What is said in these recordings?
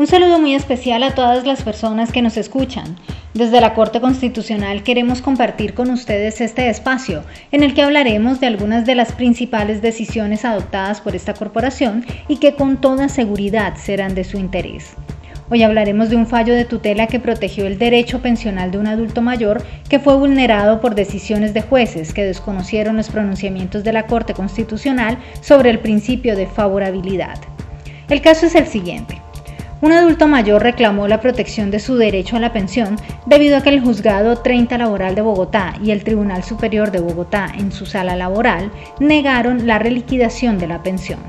Un saludo muy especial a todas las personas que nos escuchan. Desde la Corte Constitucional queremos compartir con ustedes este espacio en el que hablaremos de algunas de las principales decisiones adoptadas por esta corporación y que con toda seguridad serán de su interés. Hoy hablaremos de un fallo de tutela que protegió el derecho pensional de un adulto mayor que fue vulnerado por decisiones de jueces que desconocieron los pronunciamientos de la Corte Constitucional sobre el principio de favorabilidad. El caso es el siguiente. Un adulto mayor reclamó la protección de su derecho a la pensión debido a que el Juzgado 30 Laboral de Bogotá y el Tribunal Superior de Bogotá en su sala laboral negaron la reliquidación de la pensión.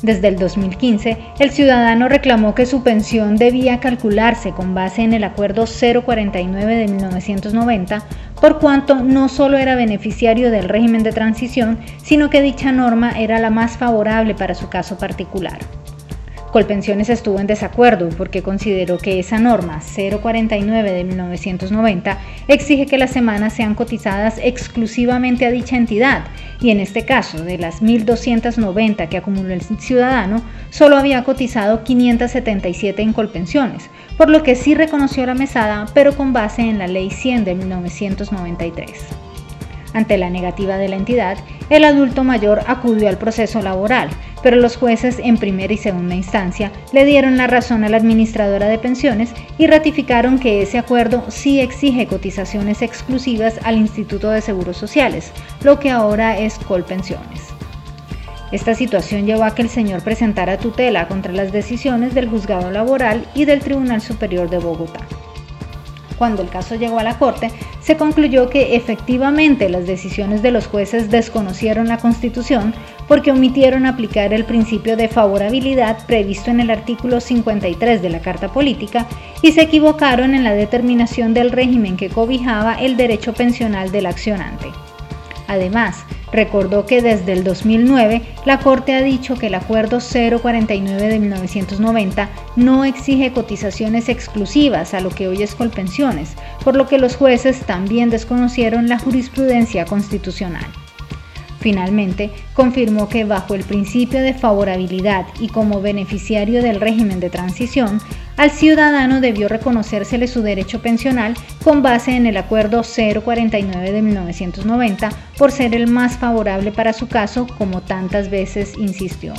Desde el 2015, el ciudadano reclamó que su pensión debía calcularse con base en el Acuerdo 049 de 1990, por cuanto no solo era beneficiario del régimen de transición, sino que dicha norma era la más favorable para su caso particular. Colpensiones estuvo en desacuerdo porque consideró que esa norma 049 de 1990 exige que las semanas sean cotizadas exclusivamente a dicha entidad y en este caso de las 1.290 que acumuló el ciudadano, solo había cotizado 577 en Colpensiones, por lo que sí reconoció la mesada pero con base en la Ley 100 de 1993. Ante la negativa de la entidad, el adulto mayor acudió al proceso laboral, pero los jueces en primera y segunda instancia le dieron la razón a la administradora de pensiones y ratificaron que ese acuerdo sí exige cotizaciones exclusivas al Instituto de Seguros Sociales, lo que ahora es Colpensiones. Esta situación llevó a que el señor presentara tutela contra las decisiones del juzgado laboral y del Tribunal Superior de Bogotá. Cuando el caso llegó a la Corte, se concluyó que efectivamente las decisiones de los jueces desconocieron la Constitución porque omitieron aplicar el principio de favorabilidad previsto en el artículo 53 de la Carta Política y se equivocaron en la determinación del régimen que cobijaba el derecho pensional del accionante. Además, Recordó que desde el 2009 la Corte ha dicho que el Acuerdo 049 de 1990 no exige cotizaciones exclusivas a lo que hoy es Colpensiones, por lo que los jueces también desconocieron la jurisprudencia constitucional. Finalmente, confirmó que bajo el principio de favorabilidad y como beneficiario del régimen de transición, al ciudadano debió reconocérsele su derecho pensional con base en el Acuerdo 049 de 1990 por ser el más favorable para su caso, como tantas veces insistió.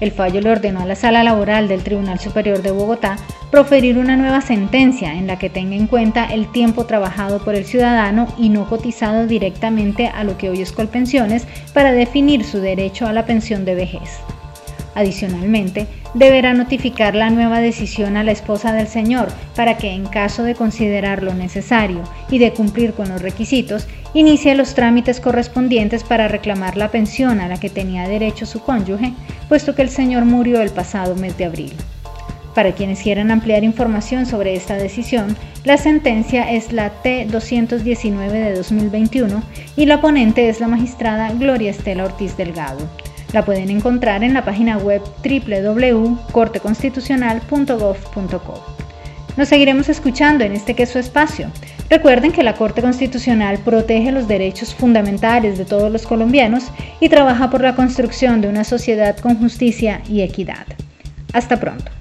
El fallo le ordenó a la Sala Laboral del Tribunal Superior de Bogotá proferir una nueva sentencia en la que tenga en cuenta el tiempo trabajado por el ciudadano y no cotizado directamente a lo que hoy es Colpensiones para definir su derecho a la pensión de vejez. Adicionalmente, deberá notificar la nueva decisión a la esposa del señor para que, en caso de considerarlo necesario y de cumplir con los requisitos, inicie los trámites correspondientes para reclamar la pensión a la que tenía derecho su cónyuge, puesto que el señor murió el pasado mes de abril. Para quienes quieran ampliar información sobre esta decisión, la sentencia es la T-219 de 2021 y la ponente es la magistrada Gloria Estela Ortiz Delgado. La pueden encontrar en la página web www.corteconstitucional.gov.co. Nos seguiremos escuchando en este que es su espacio. Recuerden que la Corte Constitucional protege los derechos fundamentales de todos los colombianos y trabaja por la construcción de una sociedad con justicia y equidad. Hasta pronto.